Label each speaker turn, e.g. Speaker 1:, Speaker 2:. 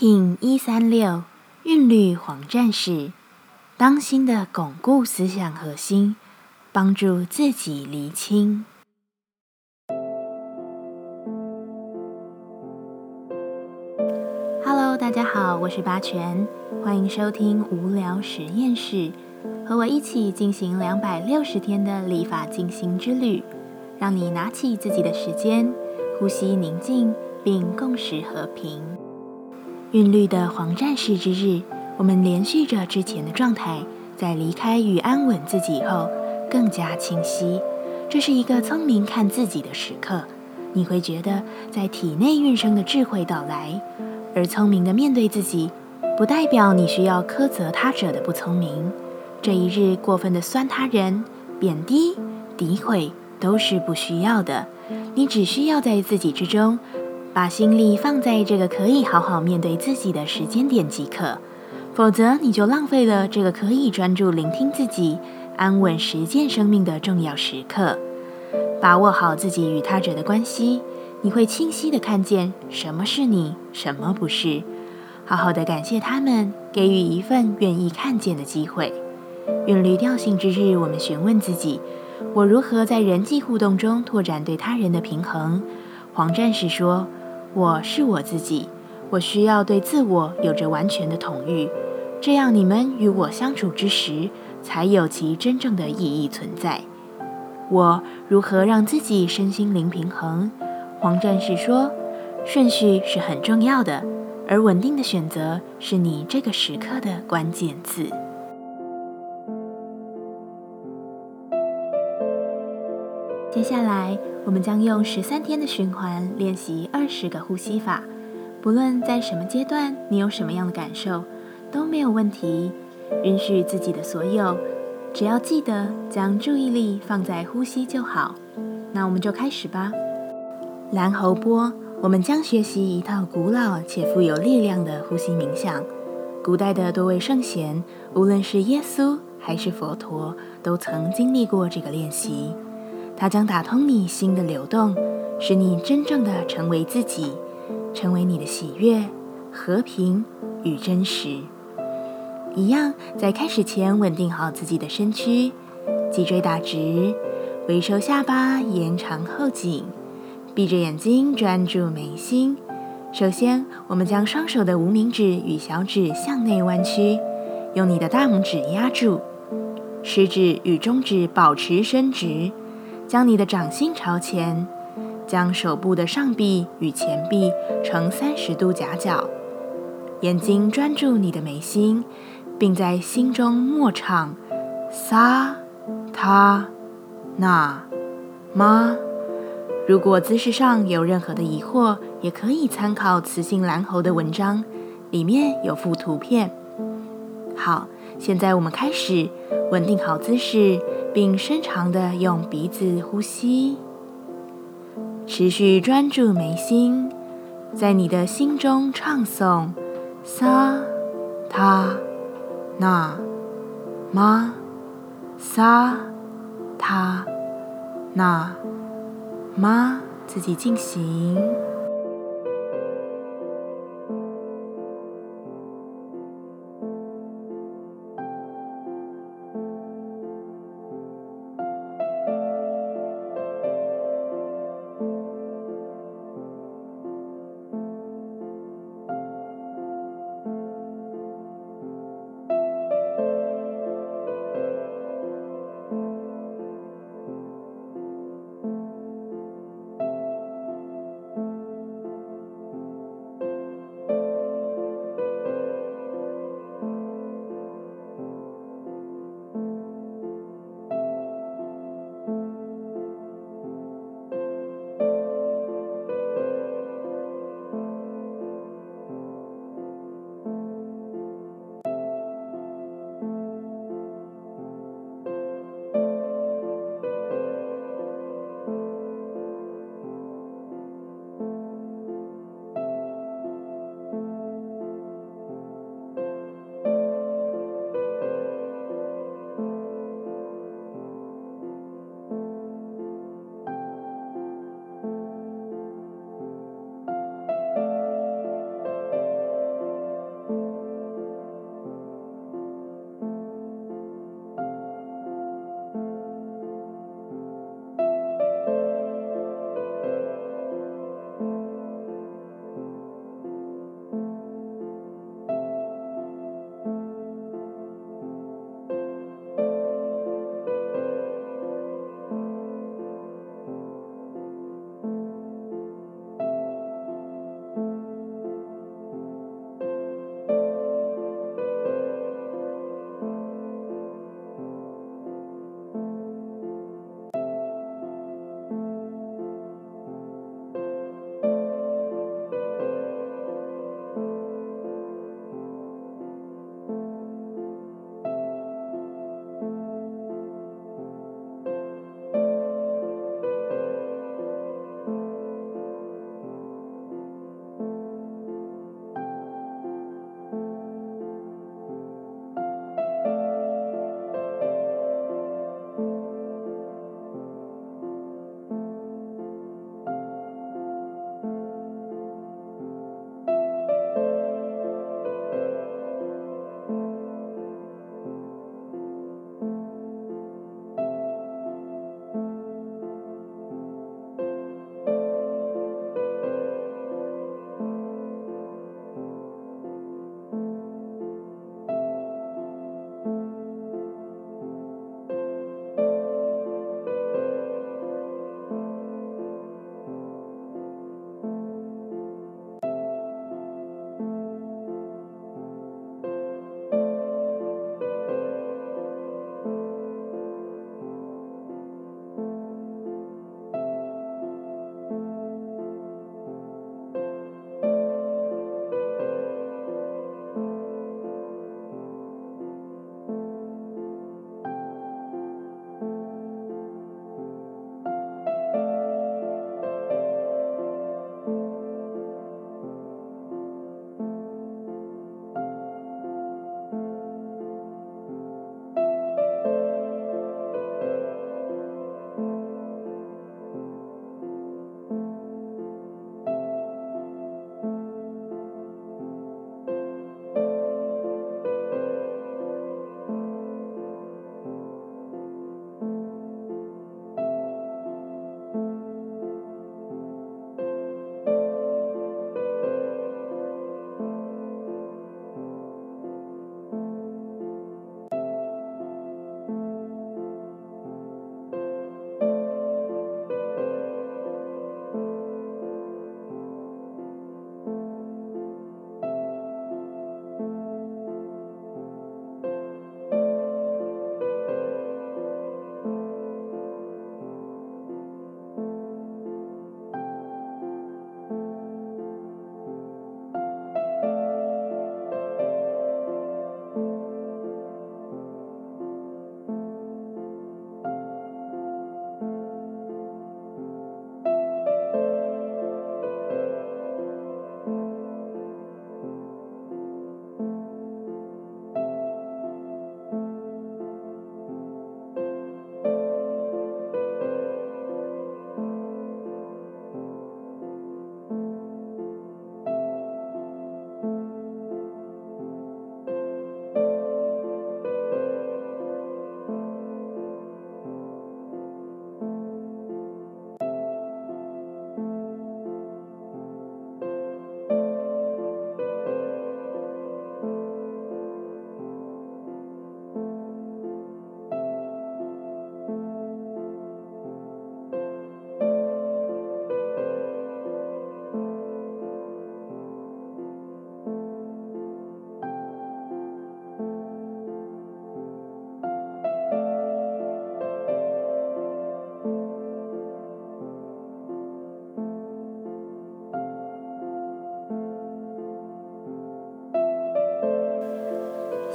Speaker 1: 品一三六韵律黄战士，当心的巩固思想核心，帮助自己厘清。Hello，大家好，我是八全，欢迎收听无聊实验室，和我一起进行两百六十天的立法进行之旅，让你拿起自己的时间，呼吸宁静，并共识和平。韵律的黄战士之日，我们连续着之前的状态，在离开与安稳自己后，更加清晰。这是一个聪明看自己的时刻，你会觉得在体内运生的智慧到来。而聪明的面对自己，不代表你需要苛责他者的不聪明。这一日过分的酸他人、贬低、诋毁，都是不需要的。你只需要在自己之中。把心力放在这个可以好好面对自己的时间点即可，否则你就浪费了这个可以专注聆听自己、安稳实践生命的重要时刻。把握好自己与他者的关系，你会清晰地看见什么是你，什么不是。好好的感谢他们，给予一份愿意看见的机会。韵律调性之日，我们询问自己：我如何在人际互动中拓展对他人的平衡？黄战士说。我是我自己，我需要对自我有着完全的统御，这样你们与我相处之时，才有其真正的意义存在。我如何让自己身心灵平衡？黄战士说，顺序是很重要的，而稳定的选择是你这个时刻的关键字。接下来，我们将用十三天的循环练习二十个呼吸法。不论在什么阶段，你有什么样的感受，都没有问题。允许自己的所有，只要记得将注意力放在呼吸就好。那我们就开始吧。蓝喉波，我们将学习一套古老且富有力量的呼吸冥想。古代的多位圣贤，无论是耶稣还是佛陀，都曾经历过这个练习。它将打通你心的流动，使你真正的成为自己，成为你的喜悦、和平与真实。一样，在开始前稳定好自己的身躯，脊椎打直，微收下巴，延长后颈，闭着眼睛专注眉心。首先，我们将双手的无名指与小指向内弯曲，用你的大拇指压住，食指与中指保持伸直。将你的掌心朝前，将手部的上臂与前臂呈三十度夹角，眼睛专注你的眉心，并在心中默唱萨他那妈。如果姿势上有任何的疑惑，也可以参考雌性蓝猴的文章，里面有附图片。好，现在我们开始，稳定好姿势。并深长的用鼻子呼吸，持续专注眉心，在你的心中唱诵萨他那玛萨他那玛，自己进行。